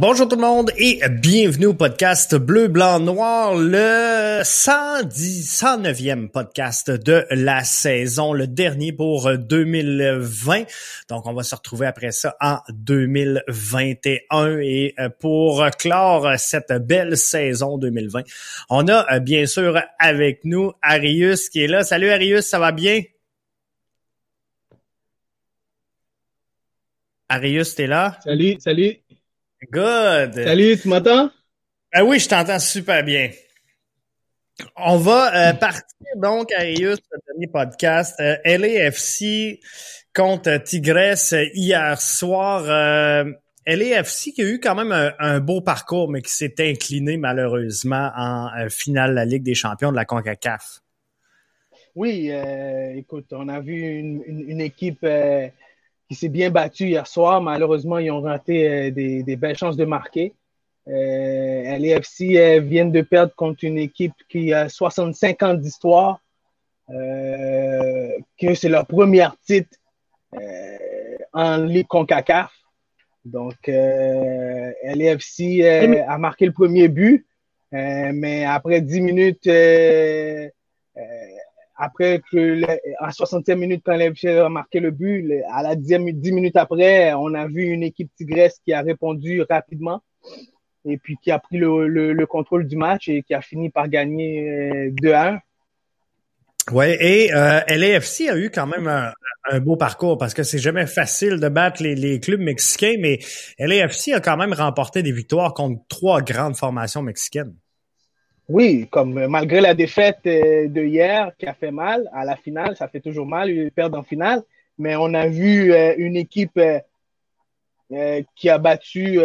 Bonjour tout le monde et bienvenue au podcast Bleu, Blanc, Noir, le 110, 109e podcast de la saison, le dernier pour 2020. Donc, on va se retrouver après ça en 2021 et euh, pour clore cette belle saison 2020, on a euh, bien sûr avec nous Arius qui est là. Salut Arius, ça va bien? Arius, t'es là? Salut, salut. Good. Salut, tu m'entends? Ben oui, je t'entends super bien. On va euh, partir donc, Arius, le dernier podcast. Euh, LAFC contre Tigresse hier soir. Euh, LAFC qui a eu quand même un, beau parcours, mais qui s'est incliné malheureusement en euh, finale de la Ligue des champions de la CONCACAF. Oui, écoute, on a vu une, une équipe qui s'est bien battu hier soir. Malheureusement, ils ont raté euh, des, des, belles chances de marquer. Euh, LAFC euh, viennent de perdre contre une équipe qui a 65 ans d'histoire, euh, que c'est leur premier titre euh, en Ligue CONCACAF. Donc, euh, LAFC a marqué le premier but, mais après 10 minutes, après que à 60e minute, quand l'FC a marqué le but, à la 10, minutes après, on a vu une équipe tigresse qui a répondu rapidement et puis qui a pris le, le, contrôle du match et qui a fini par gagner 2-1. Euh, ouais, et euh, LAFC a eu quand même un, un beau parcours parce que c'est jamais facile de battre les, les, clubs mexicains, mais LAFC a quand même remporté des victoires contre trois grandes formations mexicaines. Oui, comme euh, malgré la défaite euh, de hier qui a fait mal à la finale, ça fait toujours mal de perdre en finale, mais on a vu euh, une équipe qui a battu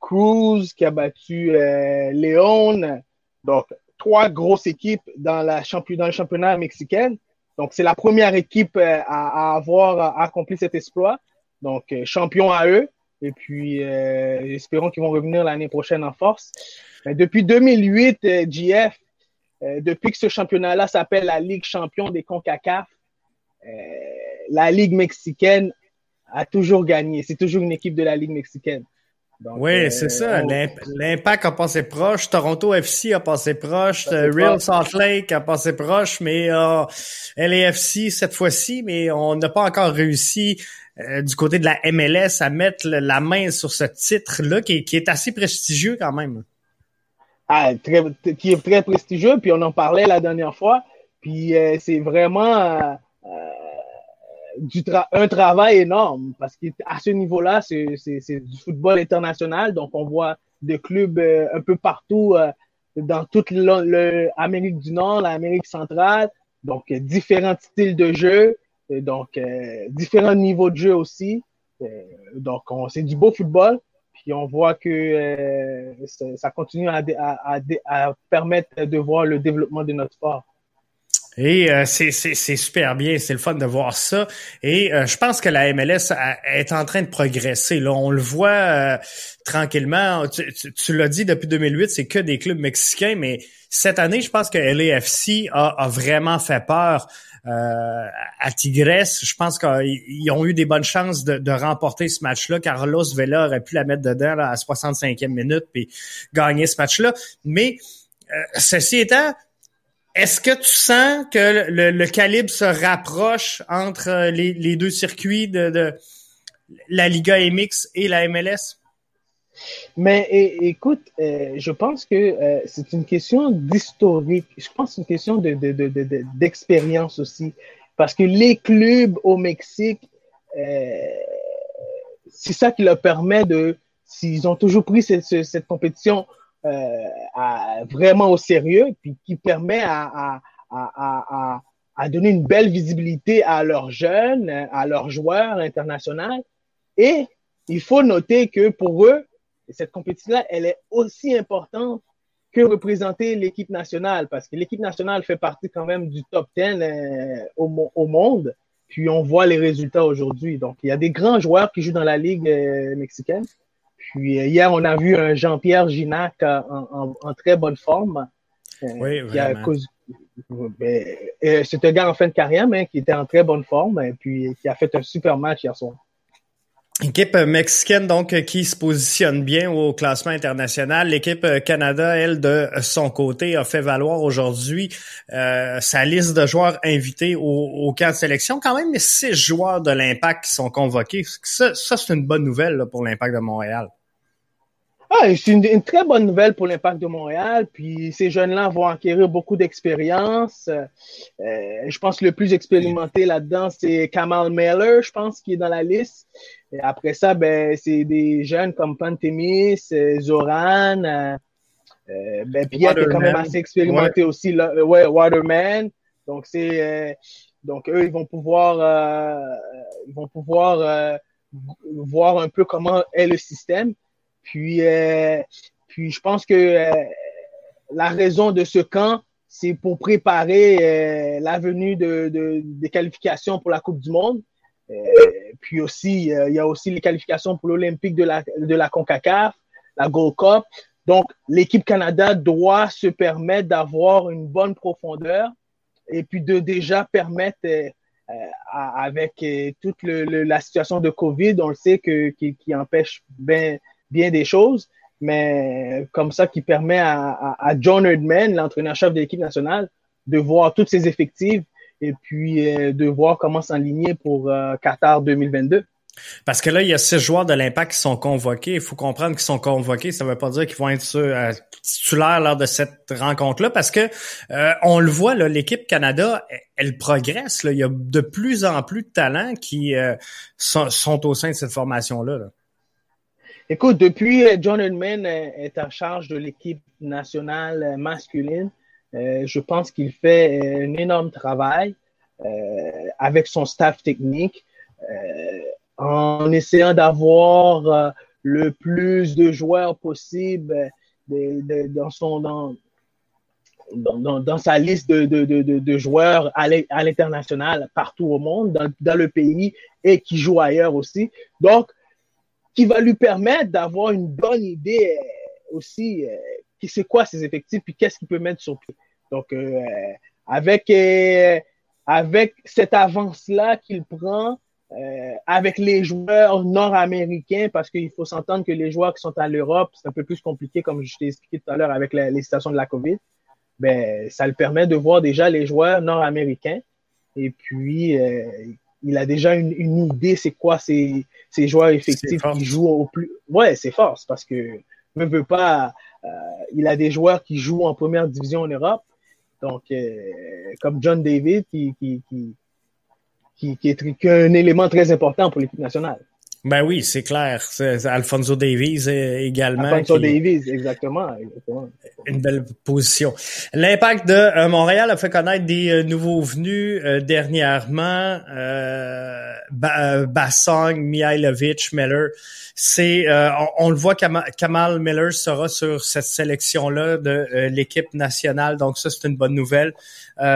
Cruz, qui a battu Léon, donc trois grosses équipes dans, la dans le championnat mexicain. Donc c'est la première équipe à, avoir accompli cet exploit. Donc champion à eux. Et puis espérons qu'ils vont revenir l'année prochaine en force. Depuis 2008, euh, GF, euh, depuis que ce championnat-là s'appelle la Ligue champion des CONCACAF, euh, la Ligue mexicaine a toujours gagné. C'est toujours une équipe de la Ligue mexicaine. Oui, c'est ça. L'Impact a passé proche, Toronto FC a passé proche, Real Salt Lake a passé proche, mais euh, LAFC cette fois-ci, mais on n'a pas encore réussi du côté de la MLS à mettre la main sur ce titre-là qui, qui, est assez prestigieux quand même. Ah, très, qui est très prestigieux, puis on en parlait la dernière fois. Puis euh, c'est vraiment euh, euh, un travail énorme parce qu'à ce niveau-là, c'est du football international. Donc on voit des clubs un peu partout dans toute l'Amérique du Nord, l'Amérique centrale. Donc différents styles de jeu, donc différents niveaux de jeu aussi. donc c'est du beau football. Puis on voit que euh, ça continue à, permettre de voir le développement de notre sport. Et euh, c'est super bien, c'est le fun de voir ça. Et euh, je pense que la MLS est en train de progresser. Là, on le voit tranquillement. Tu, tu, l'as dit depuis 2008, c'est que des clubs mexicains, mais cette année, je pense que LAFC a, a vraiment fait peur euh, à Tigresse, je pense qu'ils ont eu des bonnes chances de, remporter ce match-là. Carlos Vela aurait pu la mettre dedans à 65e minute puis gagner ce match-là. Mais euh, ceci étant, est-ce que tu sens que le, calibre se rapproche entre les, deux circuits de, de, la Liga MX et la MLS? Mais écoute, euh, je pense que euh, c'est une question d'historique. Je pense que c'est une question d'expérience de, de, aussi. Parce que les clubs au Mexique, euh, c'est ça qui leur permet de, s'ils ont toujours pris cette, cette compétition à, vraiment au sérieux, puis qui permet à, donner une belle visibilité à leurs jeunes, à leurs joueurs internationaux. Et il faut noter que pour eux, cette compétition-là, elle est aussi importante que représenter l'équipe nationale, parce que l'équipe nationale fait partie quand même du top 10 euh, au, au, monde. Puis on voit les résultats aujourd'hui. Donc, il y a des grands joueurs qui jouent dans la Ligue mexicaine. Puis hier, on a vu un Jean-Pierre Ginac en, très bonne forme. Oui, vraiment. Ben, c'est un gars en fin de carrière, mais qui était en très bonne forme et puis qui a fait un super match hier soir. Équipe mexicaine donc qui se positionne bien au classement international. L'équipe Canada, elle, de son côté, a fait valoir aujourd'hui euh, sa liste de joueurs invités au, au, camp de sélection. Quand même, six joueurs de l'Impact qui sont convoqués. Ça, ça c'est une bonne nouvelle pour l'Impact de Montréal. Ah, c'est une, très bonne nouvelle pour l'Impact de Montréal. Puis ces jeunes-là vont acquérir beaucoup d'expérience. Euh, je pense que le plus expérimenté là-dedans, c'est Kamal Miller, je pense, qui est dans la liste. Et après ça, ben, c'est des jeunes comme Pantemis, euh, Zoran. Euh, euh, ben, Pierre est quand même assez expérimenté aussi. Là, ouais, Waterman. Donc c'est donc eux, ils vont pouvoir ils vont pouvoir voir un peu comment est le système. Puis, euh, puis je pense que euh, la raison de ce camp, c'est pour préparer euh, la venue de, de, des qualifications pour la Coupe du Monde. puis aussi, il y a aussi les qualifications pour l'Olympique de la, de la CONCACAF, la Gold Cup. Donc, l'équipe Canada doit se permettre d'avoir une bonne profondeur et puis de déjà permettre, avec toute la situation de COVID, on le sait que, qui, qui empêche bien bien des choses, mais comme ça qui permet à, John Herdman, l'entraîneur-chef de l'équipe nationale, de voir toutes ses effectifs et puis euh, de voir comment s'enligner pour euh, Qatar 2022. Parce que là, il y a six joueurs de l'Impact qui sont convoqués. Il faut comprendre qu'ils sont convoqués. Ça ne veut pas dire qu'ils vont être euh, titulaires lors de cette rencontre-là, parce que on le voit, l'équipe Canada, elle, progresse. Il y a de plus en plus de talents qui sont, au sein de cette formation-là. là Écoute, depuis euh, John Edman euh, est en charge de l'équipe nationale euh, masculine, je pense qu'il fait un énorme travail avec son staff technique en essayant d'avoir le plus de joueurs possible dans son dans, sa liste de, de, joueurs à l'international partout au monde, dans, le pays et qui jouent ailleurs aussi. Donc, qui va lui permettre d'avoir une bonne idée euh, aussi, euh, qui c'est quoi ses effectifs, puis qu'est-ce qu'il peut mettre sur pied. Donc, euh, avec, avec cette avance-là qu'il prend, avec les joueurs nord-américains, parce qu'il faut s'entendre que les joueurs qui sont à l'Europe, c'est un peu plus compliqué, comme je t'ai expliqué tout à l'heure avec les situations de la COVID. Ben, ça le permet de voir déjà les joueurs nord-américains. Et puis, il a déjà une, une idée, c'est quoi ces, ces joueurs effectifs qui jouent au plus. Ouais, c'est force parce que ne veut pas. Euh, il a des joueurs qui jouent en première division en Europe. Donc, euh, comme John David, qui, qui, qui, qui, qui est, qui est un élément très important pour l'équipe nationale. Ben oui, c'est clair. C'est Alfonso Davies également. Alfonso Davies, exactement, Une belle position. L'impact de euh, Montréal a fait connaître des euh, nouveaux venus euh, dernièrement. Euh, Bassong, Mihailovic, Miller. C'est, on, le voit, Kamal, Miller sera sur cette sélection-là de l'équipe nationale. Donc ça, c'est une bonne nouvelle.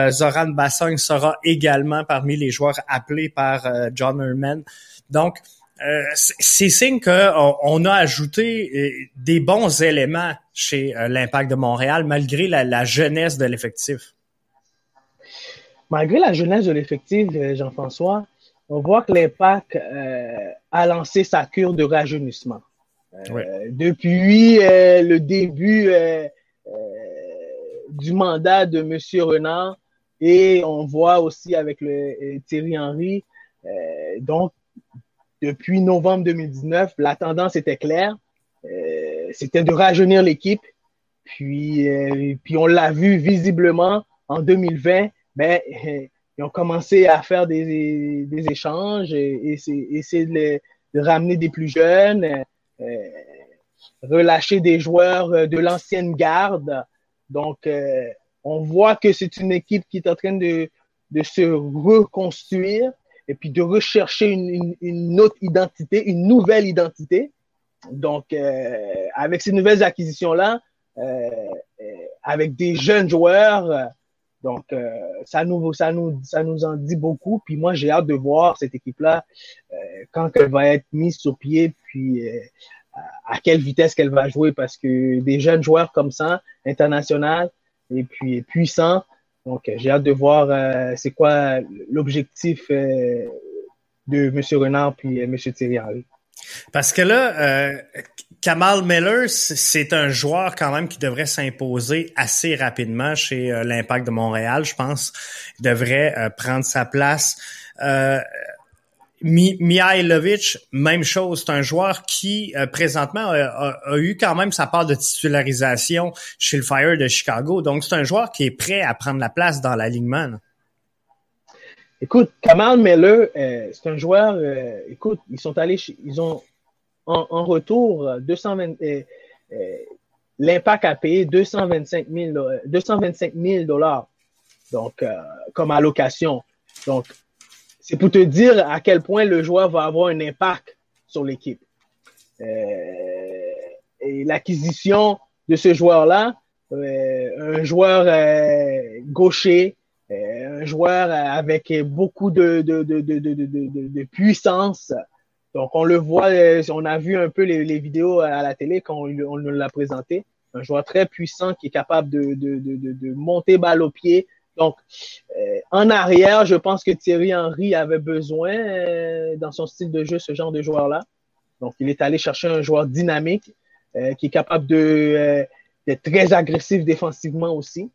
Zoran Bassong sera également parmi les joueurs appelés par John Herman. Donc, euh, c'est signe qu'on on a ajouté euh, des bons éléments chez euh, l'Impact de Montréal malgré la, jeunesse de l'effectif. Malgré la jeunesse de l'effectif, Jean-François, on voit que l'Impact a lancé sa cure de rajeunissement. Depuis le début du mandat de M. Renard et on voit aussi avec le, Thierry Henry. donc, depuis novembre 2019, la tendance était claire. Euh, c'était de rajeunir l'équipe. Puis, euh, puis on l'a vu visiblement en 2020. Ben, ils ont commencé à faire des, des échanges et, essayer de, de, ramener des plus jeunes, euh, relâcher des joueurs de l'ancienne garde. Donc, on voit que c'est une équipe qui est en train de, de se reconstruire et puis de rechercher une, une, autre identité, une nouvelle identité. Donc, euh, avec ces nouvelles acquisitions-là, euh, euh avec des jeunes joueurs, Donc, ça, nous, ça, nous, ça nous en dit beaucoup. Puis moi, j'ai hâte de voir cette équipe-là quand elle va être mise sur pied, puis à quelle vitesse qu'elle va jouer, parce que des jeunes joueurs comme ça, international et puis puissants, donc j'ai hâte de voir c'est quoi l'objectif de M. Renard puis M. Thierry. Parce que là, euh, Kamal Miller, c'est un joueur quand même qui devrait s'imposer assez rapidement chez euh, l'Impact de Montréal, je pense. Il devrait euh, prendre sa place. Euh, Mihailovic, même chose. C'est un joueur qui, présentement, a, eu quand même sa part de titularisation chez le Fire de Chicago. Donc, c'est un joueur qui est prêt à prendre la place dans l'alignement. Écoute, Kamal Miller, euh, c'est un joueur. Euh, écoute, ils sont allés, ils ont en, retour 220. Euh, l'impact a payé 225 000, 225 000 dollars, donc comme allocation. Donc, c'est pour te dire à quel point le joueur va avoir un impact sur l'équipe. et l'acquisition de ce joueur-là, un joueur gaucher un joueur avec beaucoup de, de, de, de, puissance. Donc, on le voit, on a vu un peu les, vidéos à la télé quand on, nous l'a présenté. Un joueur très puissant qui est capable de, monter balle au pied. Donc, euh, en arrière, je pense que Thierry Henry avait besoin, euh, dans son style de jeu, ce genre de joueur-là. Donc, il est allé chercher un joueur dynamique euh, qui est capable d'être très agressif défensivement aussi.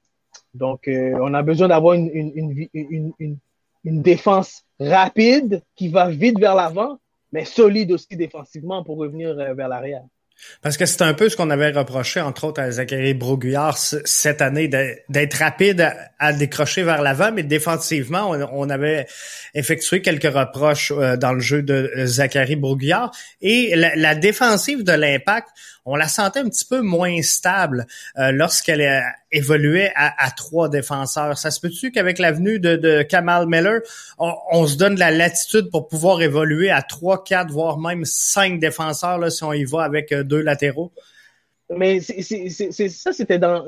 Donc, on a besoin d'avoir une, défense rapide qui va vite vers l'avant, mais solide aussi défensivement pour revenir vers l'arrière. Parce que c'est un peu ce qu'on avait reproché, entre autres, à Zachary Broguillard cette année, d'être rapide à, décrocher vers l'avant, mais défensivement, on, avait effectué quelques reproches euh, dans le jeu de Zachary Broguillard. Et la, la défensive de l'impact, on la sentait un petit peu moins stable euh, lorsqu'elle évoluait à, trois défenseurs. Ça se peut-tu qu'avec l'avenue de, de, Kamal Miller, on, se donne de la latitude pour pouvoir évoluer à trois, quatre, voire même cinq défenseurs là, si on y va avec euh, deux latéraux? Mais ça, c'était dans,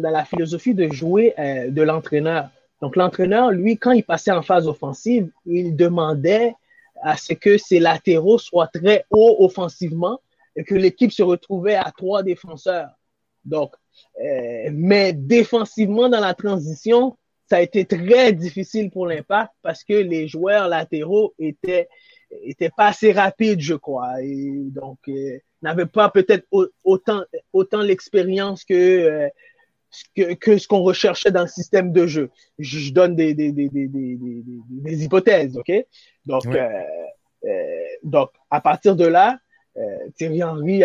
la philosophie de jouer euh, de l'entraîneur. Donc l'entraîneur, lui, quand il passait en phase offensive, il demandait à ce que ses latéraux soient très hauts offensivement et que l'équipe se retrouvait à trois défenseurs. Donc, euh, mais défensivement dans la transition, ça a été très difficile pour l'impact parce que les joueurs latéraux étaient étaient pas assez rapides, je crois, et donc euh, n'avaient pas peut-être autant autant l'expérience que, euh, que, que ce qu'on recherchait dans le système de jeu. Je, donne des des, des, des, des, des, hypothèses, ok? Donc euh, euh, donc à partir de là, Thierry Henry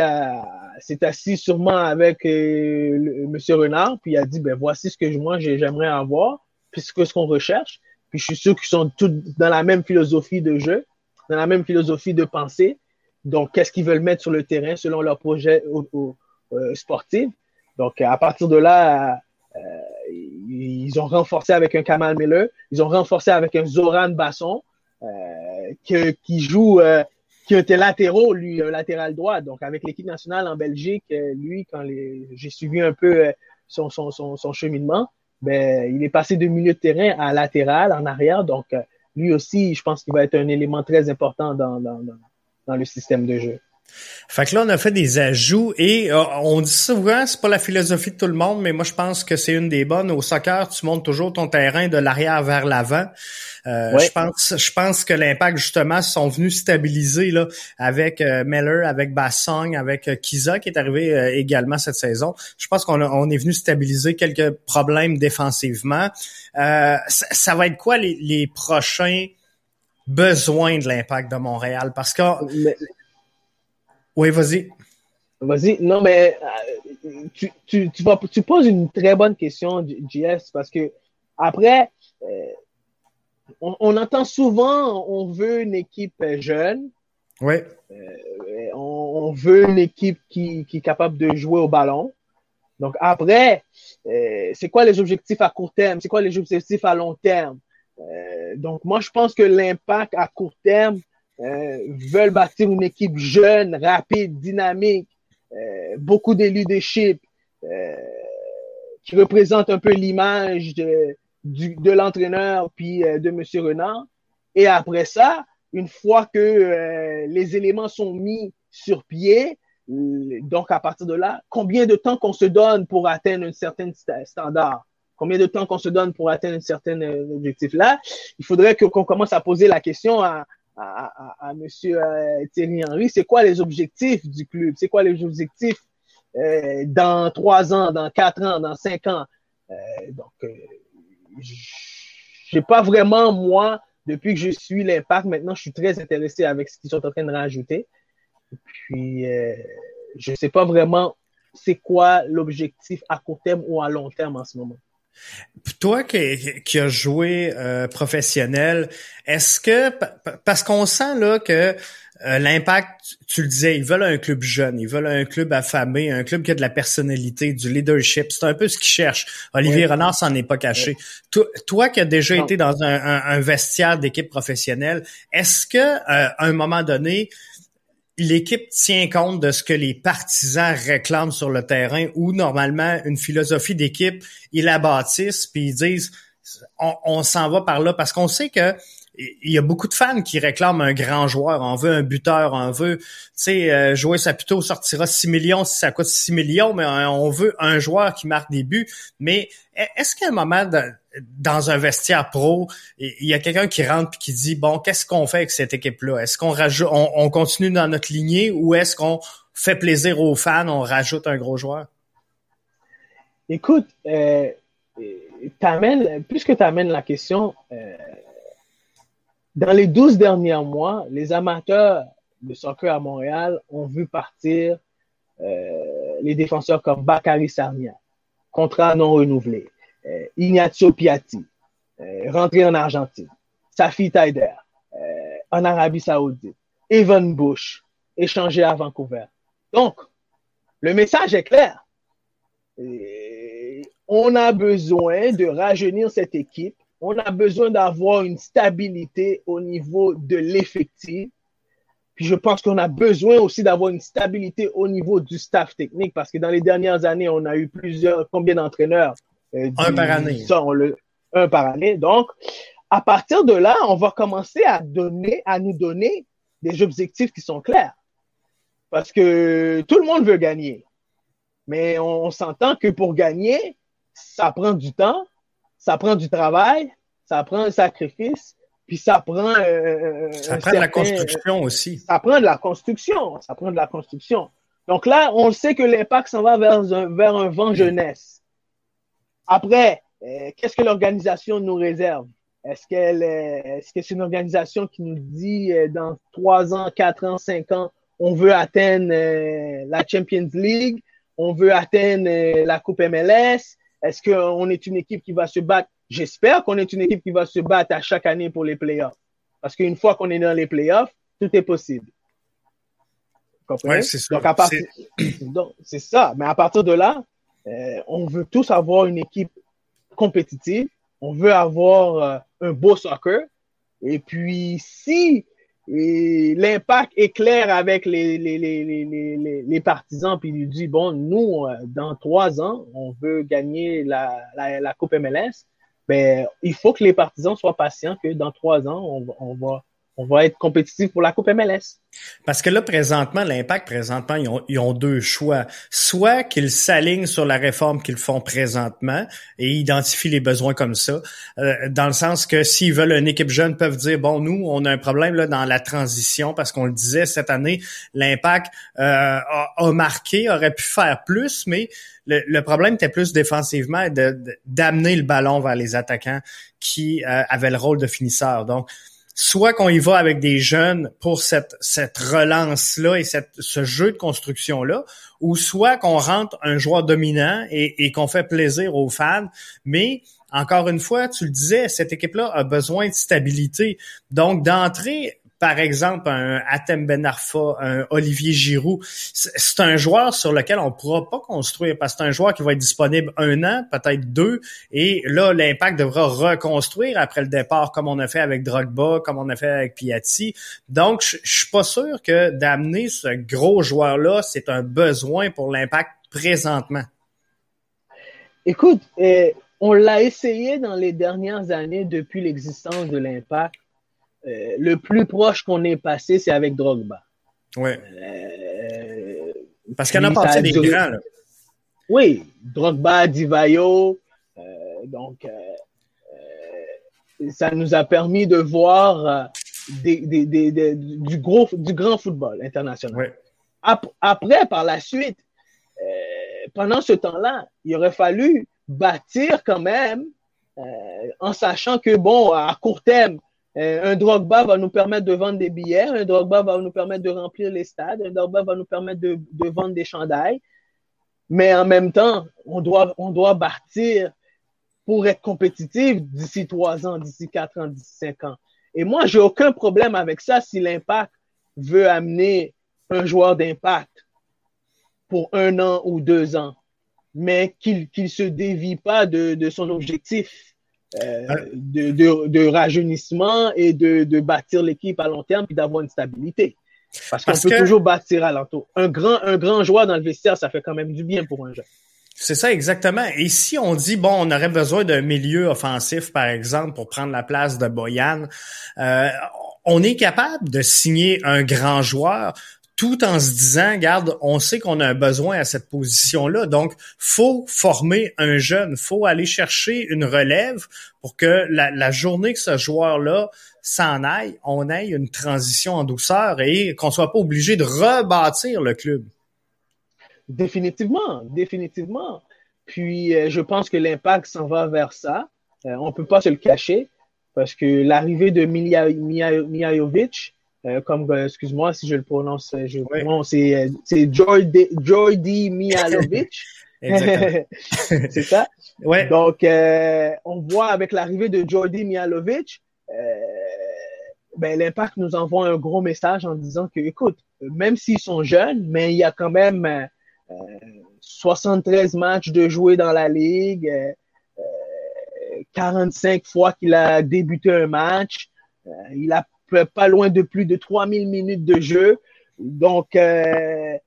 s'est assis sûrement avec euh, Monsieur Renard, puis il a dit ben voici ce que moi j'aimerais avoir, puis ce qu'on recherche. Puis je suis sûr qu'ils sont tous dans la même philosophie de jeu, dans la même philosophie de pensée. Donc, qu'est-ce qu'ils veulent mettre sur le terrain selon leur projet euh, sportif? Donc, à partir de là, ils ont renforcé avec un Kamal Miller, ils ont renforcé avec un Zoran Basson, qui joue qui était latéraux, lui, un latéral droit. Donc, avec l'équipe nationale en Belgique, euh, lui, quand j'ai suivi un peu euh, son, son, son, cheminement, ben, il est passé de milieu de terrain à latéral, en arrière. Donc, euh, lui aussi, je pense qu'il va être un élément très important dans, dans, dans le système de jeu. Fait que là, on a fait des ajouts et euh, on dit souvent, c'est pas la philosophie de tout le monde, mais moi je pense que c'est une des bonnes. Au soccer, tu montes toujours ton terrain de l'arrière vers l'avant. Euh, Je pense, je pense que l'impact justement sont venus stabiliser là avec euh, Meller, avec Bassong, avec euh, Kiza qui est arrivé également cette saison. Je pense qu'on on est venu stabiliser quelques problèmes défensivement. Ça, ça, va être quoi les, les prochains besoins de l'impact de Montréal? Parce que oui, vas-y. Vas-y. Non, mais euh, tu, tu, tu, vas, tu poses une très bonne question, JS, parce que après, euh, on, on, entend souvent, on veut une équipe jeune. Oui. Euh, on, veut une équipe qui, qui est capable de jouer au ballon. Donc après, c'est quoi les objectifs à court terme? C'est quoi les objectifs à long terme? donc moi, je pense que l'impact à court terme, euh, veulent bâtir une équipe jeune, rapide, dynamique, euh, beaucoup de leadership, euh, qui représente un peu l'image de, de l'entraîneur puis euh, de Monsieur Renard. Et après ça, une fois que euh, les éléments sont mis sur pied, donc à partir de là, combien de temps qu'on se donne pour atteindre un certain standard? Combien de temps qu'on se donne pour atteindre un certain objectif là? Il faudrait qu'on commence à poser la question à, à, à, Monsieur Thierry Henry, c'est quoi les objectifs du club? C'est quoi les objectifs euh, dans trois ans, dans quatre ans, dans cinq ans? Euh, donc, euh, j'ai pas vraiment, moi, depuis que je suis l'impact, maintenant, je suis très intéressé avec ce qu'ils sont en train de rajouter. Puis, euh, je sais pas vraiment c'est quoi l'objectif à court terme ou à long terme en ce moment. Toi qui, qui as joué euh, professionnel, est-ce que parce qu'on sent là que euh, l'impact, tu le disais, ils veulent un club jeune, ils veulent un club affamé, un club qui a de la personnalité, du leadership. C'est un peu ce qu'ils cherchent. Olivier Renard s'en est pas caché. Toi, qui as déjà été dans un, un, vestiaire d'équipe professionnelle, est-ce que euh, à un moment donné, l'équipe tient compte de ce que les partisans réclament sur le terrain ou normalement une philosophie d'équipe, ils la bâtissent puis ils disent on, on s'en va par là parce qu'on sait que il y a beaucoup de fans qui réclament un grand joueur. On veut un buteur, on veut, tu sais, euh, jouer Saputo sortira 6 millions si ça coûte 6 millions, mais on veut un joueur qui marque des buts. Mais est-ce qu'à un moment dans un vestiaire pro, il y a quelqu'un qui rentre et qui dit bon, qu'est-ce qu'on fait avec cette équipe-là? Est-ce qu'on rajoute, on, continue dans notre lignée ou est-ce qu'on fait plaisir aux fans, on rajoute un gros joueur? Écoute, euh, puisque tu amènes la question. Euh, dans les 12 derniers mois, les amateurs de soccer à Montréal ont vu partir euh, les défenseurs comme Bakary Sarnia, contrat non renouvelé, euh, Ignacio Piatti, euh, rentré en Argentine, Safi Taider, euh, en Arabie Saoudite, Evan Bush, échangé à Vancouver. Donc, le message est clair. on a besoin de rajeunir cette équipe on a besoin d'avoir une stabilité au niveau de l'effectif. Puis je pense qu'on a besoin aussi d'avoir une stabilité au niveau du staff technique parce que dans les dernières années, on a eu plusieurs, combien d'entraîneurs? Euh, un par année. le, un par année. Donc, à partir de là, on va commencer à donner, à nous donner des objectifs qui sont clairs. Parce que tout le monde veut gagner. Mais on s'entend que pour gagner, ça prend du temps, ça prend du travail, ça prend un sacrifice, puis ça prend. Euh, ça prend de la construction aussi. Ça prend de la construction. Ça prend de la construction. Donc là, on sait que l'impact s'en va vers un, vers un vent jeunesse. Après, euh, qu'est-ce que l'organisation nous réserve? Est-ce qu'elle est-ce que c'est une organisation qui nous dit euh, dans trois ans, quatre ans, cinq ans, on veut atteindre la Champions League, on veut atteindre la Coupe MLS, est-ce qu'on est une équipe qui va se battre? J'espère qu'on est une équipe qui va se battre à chaque année pour les playoffs. Parce qu'une fois qu'on est dans les playoffs, tout est possible. comprenez? c'est ça. Donc, c'est ça. Mais à partir de là, euh, on veut tous avoir une équipe compétitive. On veut avoir euh, un beau soccer. Et puis, si l'impact est clair avec les, les, les, les, partisans, puis il dit, bon, nous, euh, dans trois ans, on veut gagner la, la, la Coupe MLS. Ben, il faut que les partisans soient patients que dans trois ans, on, on va on va être compétitif pour la Coupe MLS. Parce que là, présentement, l'impact, présentement, ils ont, ils ont deux choix. Soit qu'ils s'alignent sur la réforme qu'ils font présentement et identifient les besoins comme ça, euh, dans le sens que s'ils veulent une équipe jeune, peuvent dire, bon, nous, on a un problème là dans la transition, parce qu'on le disait cette année, l'impact euh, a, marqué, aurait pu faire plus, mais le, problème était plus défensivement d'amener le ballon vers les attaquants qui euh, avaient le rôle de finisseur. Donc, soit qu'on y va avec des jeunes pour cette, cette relance-là et cette, ce jeu de construction-là, ou soit qu'on rentre un joueur dominant et, et qu'on fait plaisir aux fans, mais encore une fois, tu le disais, cette équipe-là a besoin de stabilité. Donc, d'entrer par exemple, un Atem Ben Arfa, un Olivier Giroud, c'est un joueur sur lequel on pourra pas construire parce que c'est un joueur qui va être disponible un an, peut-être deux, et là, l'impact devra reconstruire après le départ, comme on a fait avec Drogba, comme on a fait avec Piatti. Donc, je, je suis pas sûr que d'amener ce gros joueur-là, c'est un besoin pour l'impact présentement. Écoute, eh, on l'a essayé dans les dernières années depuis l'existence de l'impact. Euh, le plus proche qu'on ait passé, c'est avec Drogba. Oui. Euh, Parce qu'il en a passé des grands. Là. Oui, Drogba, Divayo. Euh, donc, ça nous a permis de voir des, des, des, du, gros, du grand football international. Après, par la suite, pendant ce temps-là, il aurait fallu bâtir quand même, euh, en sachant que, bon, à court terme, euh, un Drogba va nous permettre de vendre des billets, un Drogba va nous permettre de remplir les stades, un Drogba va nous permettre de, vendre des chandails. Mais en même temps, on doit, bâtir pour être compétitif d'ici trois ans, d'ici quatre ans, d'ici cinq ans. Et moi, j'ai aucun problème avec ça si l'impact veut amener un joueur d'impact pour un an ou deux ans mais qu'il ne se dévie pas de son objectif euh, de, de, de, rajeunissement et de, de bâtir l'équipe à long terme et d'avoir une stabilité. Parce qu'on peut toujours bâtir à l'entour. Un grand, un grand joueur dans le vestiaire, ça fait quand même du bien pour un jeune. C'est ça exactement. Et si on dit bon, on aurait besoin d'un milieu offensif, par exemple, pour prendre la place de Boyan, euh, on est capable de signer un grand joueur tout en se disant, garde, on sait qu'on a un besoin à cette position-là, donc faut former un jeune, faut aller chercher une relève pour que la, journée que ce joueur-là s'en aille, on ait une transition en douceur et qu'on soit pas obligé de rebâtir le club. Définitivement, définitivement. Puis euh, je pense que l'impact s'en va vers ça. On euh, on peut pas se le cacher parce que l'arrivée de Mia, euh, comme, euh, excuse-moi si je le prononce, euh, je prononce, c'est, c'est Jordi, Mihalovic. c'est ça? Ouais. Donc, on voit avec l'arrivée de Jordi Mihalovic, ben, l'impact nous envoie un gros message en disant que, écoute, même s'ils sont jeunes, mais il y a quand même 73 matchs de jouer dans la ligue, 45 fois qu'il a débuté un match, il a pas loin de plus de 3000 minutes de jeu. Donc, euh,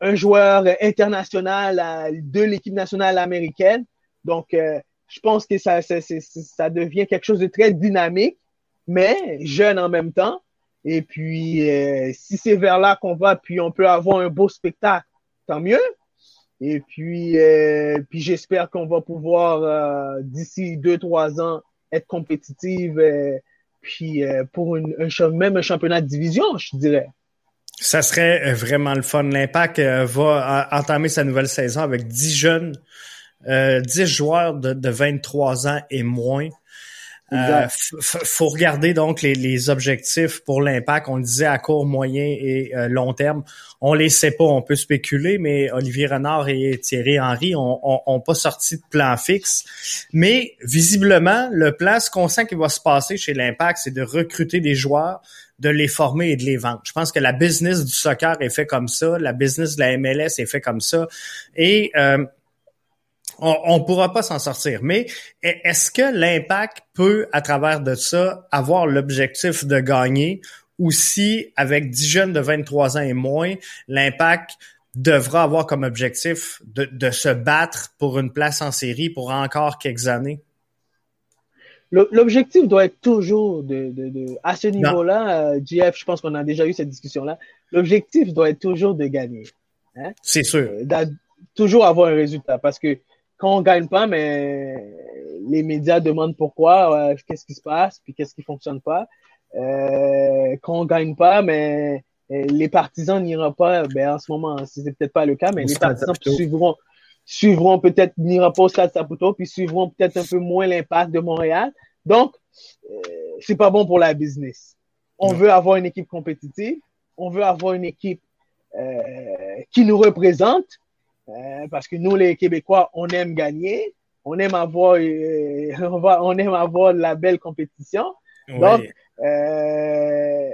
un joueur international de l'équipe nationale américaine. Donc, euh, je pense que ça, ça, ça, devient quelque chose de très dynamique, mais jeune en même temps. Et puis, euh, si c'est vers là qu'on va, puis on peut avoir un beau spectacle, tant mieux. Et puis, puis j'espère qu'on va pouvoir, d'ici deux, trois ans, être compétitive puis euh, pour un, même un championnat de division, je dirais. Ça serait euh, vraiment le fun. L'Impact euh, va entamer sa nouvelle saison avec 10 jeunes, euh, 10 joueurs de 23 ans et moins. Euh, faut regarder donc les, les objectifs pour l'impact. On le disait à court, moyen et euh, long terme. On les sait pas, on peut spéculer, mais Olivier Renard et Thierry Henry ont, ont, pas sorti de plan fixe. Mais visiblement, le plan, ce qu'on sent qu'il va se passer chez l'impact, c'est de recruter des joueurs, de les former et de les vendre. Je pense que la business du soccer est fait comme ça, la business de la MLS est fait comme ça. Et euh, on ne pourra pas s'en sortir. Mais est-ce que l'impact peut, à travers de ça, avoir l'objectif de gagner ou si, avec 10 jeunes de 23 ans et moins, l'impact devra avoir comme objectif de, se battre pour une place en série pour encore quelques années? L'objectif doit être toujours de, à ce niveau-là, euh, je pense qu'on a déjà eu cette discussion-là. L'objectif doit être toujours de gagner. Hein? C'est sûr. Euh, toujours avoir un résultat parce que quand on gagne pas, mais les médias demandent pourquoi, qu'est-ce qui se passe, puis qu'est-ce qui fonctionne pas. Euh, quand on gagne pas, mais euh, les partisans n'iront pas, ben en ce moment, c'est peut-être pas le cas, mais les partisans suivront, suivront peut-être, n'iront pas au stade Saputo, puis suivront peut-être un peu moins l'impact de Montréal. Donc, euh, c'est pas bon pour la business. On veut avoir une équipe compétitive, on veut avoir une équipe euh, qui nous représente, euh, parce que nous, les Québécois, on aime gagner, on aime avoir, euh, on, va, on aime avoir la belle compétition. Donc, euh,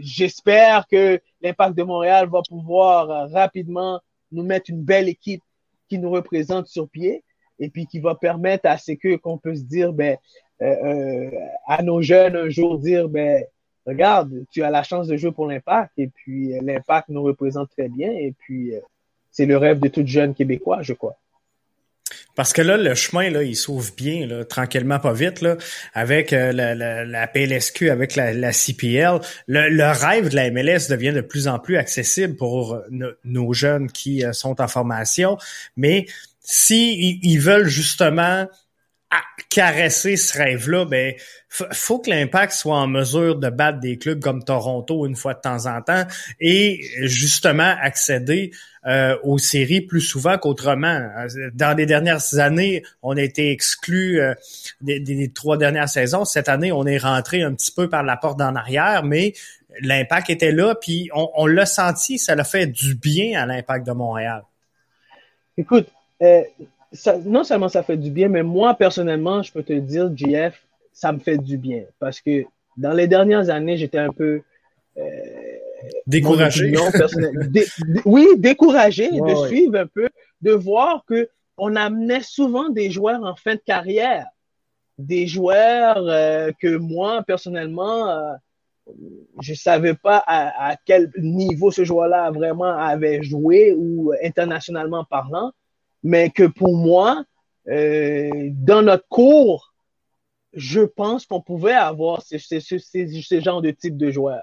j'espère que l'Impact de Montréal va pouvoir rapidement nous mettre une belle équipe qui nous représente sur pied et puis qui va permettre à ce que qu'on peut se dire ben euh, à nos jeunes un jour dire ben regarde tu as la chance de jouer pour l'Impact et puis l'Impact nous représente très bien et puis c'est le rêve de tout jeune Québécois, je crois. Parce que là, le chemin, là, il s'ouvre bien, là, tranquillement, pas vite, là, avec euh, la, PLSQ, avec la, CPL. Le, rêve de la MLS devient de plus en plus accessible pour nos jeunes qui euh, sont en formation. Mais si ils veulent justement caresser ce rêve-là, ben faut que l'impact soit en mesure de battre des clubs comme Toronto une fois de temps en temps et justement accéder euh, aux séries plus souvent qu'autrement. Dans les dernières années, on a été exclu euh, des, trois dernières saisons. Cette année, on est rentré un petit peu par la porte en arrière, mais l'impact était là, puis on, on l'a senti, ça l'a fait du bien à l'impact de Montréal. Écoute, euh, non seulement ça fait du bien, mais moi, personnellement, je peux te dire, JF, ça me fait du bien. Parce que dans les dernières années, j'étais un peu. Euh, découragé. oui, découragé de suivre un peu, de voir que on amenait souvent des joueurs en fin de carrière. Des joueurs euh, que moi, personnellement, euh, je savais pas à, à, quel niveau ce joueur-là vraiment avait joué ou internationalement parlant mais que pour moi, euh, dans notre cours, je pense qu'on pouvait avoir ce, genre de type de joueur.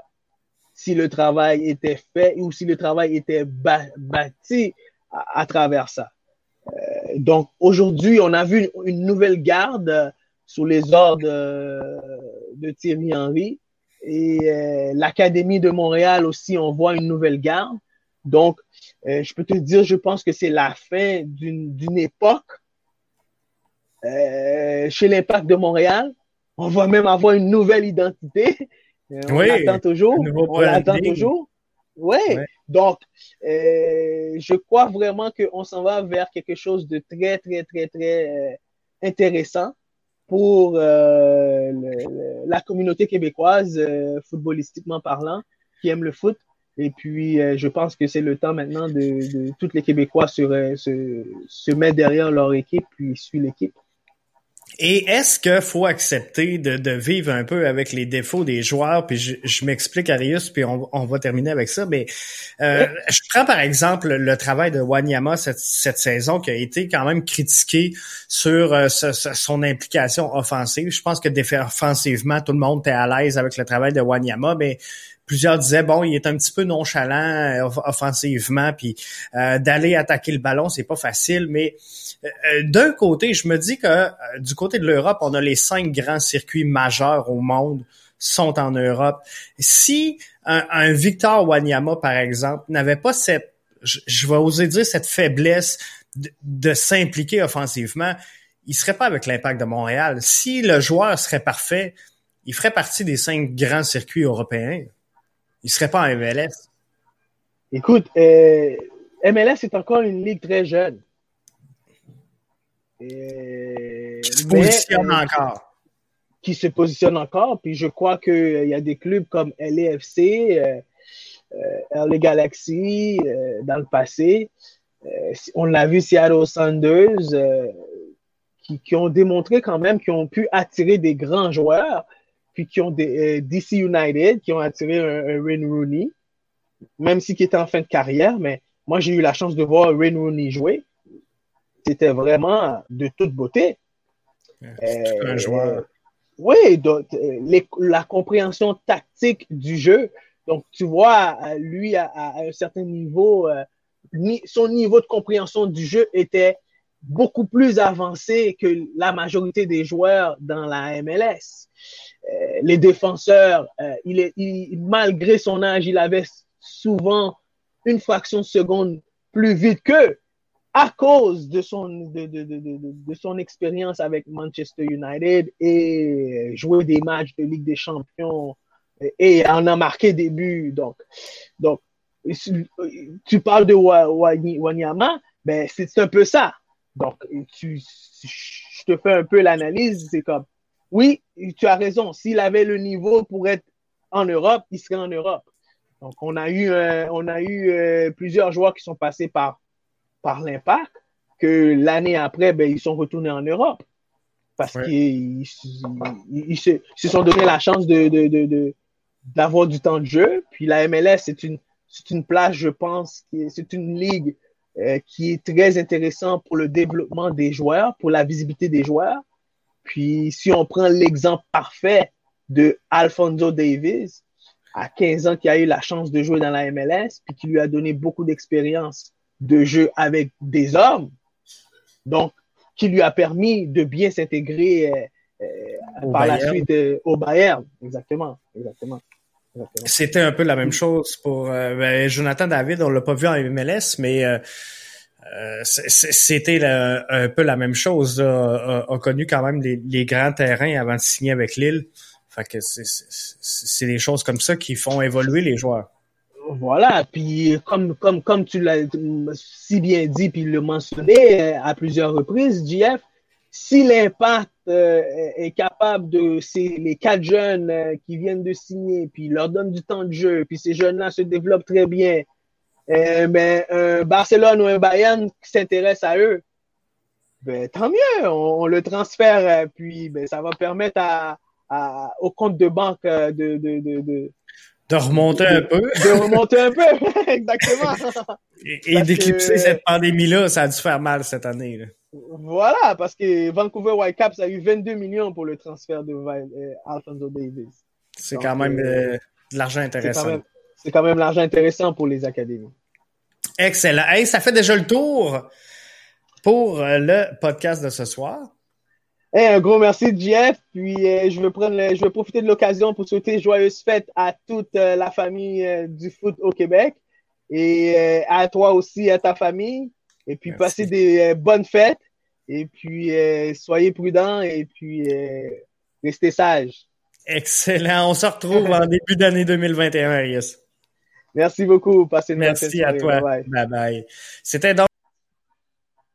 Si le travail était fait ou si le travail était bâti à, travers ça. Euh, donc aujourd'hui, on a vu une, nouvelle garde euh, sous les ordres de, de Thierry Henry. Et euh, l'Académie de Montréal aussi, on voit une nouvelle garde. Donc, euh, je peux te dire, je pense que c'est la fin d'une époque euh, chez l'Impact de Montréal. On va même avoir une nouvelle identité. Euh, on oui, l'attend toujours. On l'attend toujours. Oui. Donc, je crois vraiment qu'on s'en va vers quelque chose de très, très, très, très intéressant pour la communauté québécoise, footballistiquement parlant, qui aime le foot. Et puis, euh, je pense que c'est le temps maintenant de, de toutes les Québécois se, se, se mettre derrière leur équipe puis suivre l'équipe. Et est-ce qu'il faut accepter de, de, vivre un peu avec les défauts des joueurs? Puis je, je m'explique, Arius, puis on, on, va terminer avec ça. Mais euh, je prends par exemple le travail de Wanyama cette, cette saison qui a été quand même critiqué sur euh, son implication offensive. Je pense que défensivement, tout le monde est à l'aise avec le travail de Wanyama, mais plusieurs disaient bon, il est un petit peu nonchalant euh, offensivement, puis euh, d'aller attaquer le ballon, c'est pas facile. Mais euh, d'un côté, je me dis que du côté de l'Europe, on a les cinq grands circuits majeurs au monde sont en Europe. Si un, Victor Wanyama, par exemple, n'avait pas cette, je, vais oser dire, cette faiblesse de, de s'impliquer offensivement, il serait pas avec l'impact de Montréal. Si le joueur serait parfait, il ferait partie des cinq grands circuits européens. Il serait pas en MLS. Écoute, euh, MLS est encore une ligue très jeune. qui se positionne euh, encore. Qui se positionne encore. Puis je crois qu'il euh, y a des clubs comme LAFC, euh, LA Galaxy dans le passé. on l'a vu Seattle Sanders, qui, qui, ont démontré quand même qu'ils ont pu attirer des grands joueurs puis qui ont des euh, DC United, qui ont attiré un, Rooney, même si qui était en fin de carrière, mais moi j'ai eu la chance de voir Rin Rooney jouer. C'était vraiment de toute beauté. un euh, joueur. oui, donc, euh, la compréhension tactique du jeu. Donc, tu vois, lui, à, un certain niveau, son niveau de compréhension du jeu était beaucoup plus avancé que la majorité des joueurs dans la MLS. Euh, les défenseurs, euh, il est, malgré son âge, il avait souvent une fraction de seconde plus vite qu'eux à cause de son, de, de, de, de, son expérience avec Manchester United et jouer des matchs de Ligue des Champions et en a marqué des buts. Donc, donc tu parles de Wanyama, ben c'est un peu ça. Donc, tu, je te fais un peu l'analyse, c'est comme oui, tu as raison. S'il avait le niveau pour être en Europe, il serait en Europe. Donc, on a eu, euh, on a eu euh, plusieurs joueurs qui sont passés par, par l'impact, que l'année après, ben, ils sont retournés en Europe. Parce qu'ils se, sont donné la chance de, de, d'avoir du temps de jeu. Puis la MLS, c'est une, c'est une place, je pense, c'est une ligue euh, qui est très intéressant pour le développement des joueurs, pour la visibilité des joueurs. Puis, si on prend l'exemple parfait de Alfonso Davis, à 15 ans, qui a eu la chance de jouer dans la MLS, puis qui lui a donné beaucoup d'expérience de jeu avec des hommes, donc, qui lui a permis de bien s'intégrer euh, euh, par la suite euh, au Bayern. Exactement, exactement. C'était un peu la même chose pour ben, Jonathan David. On l'a pas vu en MLS, mais c'était un peu la même chose. A, a, connu quand même les, grands terrains avant de signer avec Lille. Fait que c'est des choses comme ça qui font évoluer les joueurs. Voilà, puis comme, comme, comme tu l'as si bien dit, puis le mentionné à plusieurs reprises, JF, si l'impact euh, est capable de ces les quatre jeunes euh, qui viennent de signer, puis leur donne du temps de jeu, puis ces jeunes-là se développent très bien, euh, ben, un Barcelone ou un Bayern qui s'intéresse à eux, ben, tant mieux, on, le transfère, puis ben, ça va permettre à, à, au compte de banque de, de, de, de de remonter un peu. De remonter un peu, exactement. Et, d'éclipser cette pandémie-là, ça a dû faire mal cette année. Là. Voilà, parce que Vancouver Whitecaps a eu 22 millions pour le transfert de euh, Alfonso Davis. C'est quand même euh, euh, de l'argent intéressant. C'est quand même, l'argent intéressant pour les académies. Excellent. Hey, ça fait déjà le tour pour le podcast de ce soir. Hey, un gros merci, Jeff. Puis je veux prendre, je veux profiter de l'occasion pour souhaiter joyeuses fêtes à toute la famille du foot au Québec et à toi aussi, à ta famille. Et puis, passez des bonnes fêtes. Et puis, euh, soyez prudents et puis euh, restez sages. Excellent. On se retrouve en début d'année 2021, Arius. Merci beaucoup. Passez une Merci à toi. Bye bye. C'était donc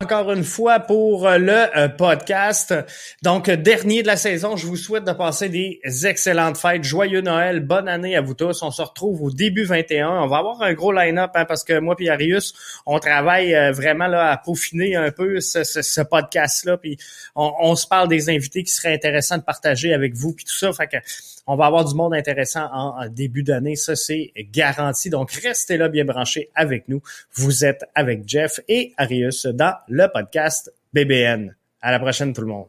encore une fois pour euh, le euh, podcast. Donc, dernier de la saison, je vous souhaite de passer des excellentes fêtes. Joyeux Noël, bonne année à vous tous. On se retrouve au début 21. On va avoir un gros line-up hein, parce que moi et Arius, on travaille euh, vraiment là à peaufiner un peu ce, podcast-là. Puis on, se parle des invités qui seraient intéressants de partager avec vous puis tout ça. Fait que on va avoir du monde intéressant en, début d'année. Ça, c'est garanti. Donc, restez là bien branchés avec nous. Vous êtes avec Jeff et Arius dans le podcast BBN. À la prochaine tout le monde.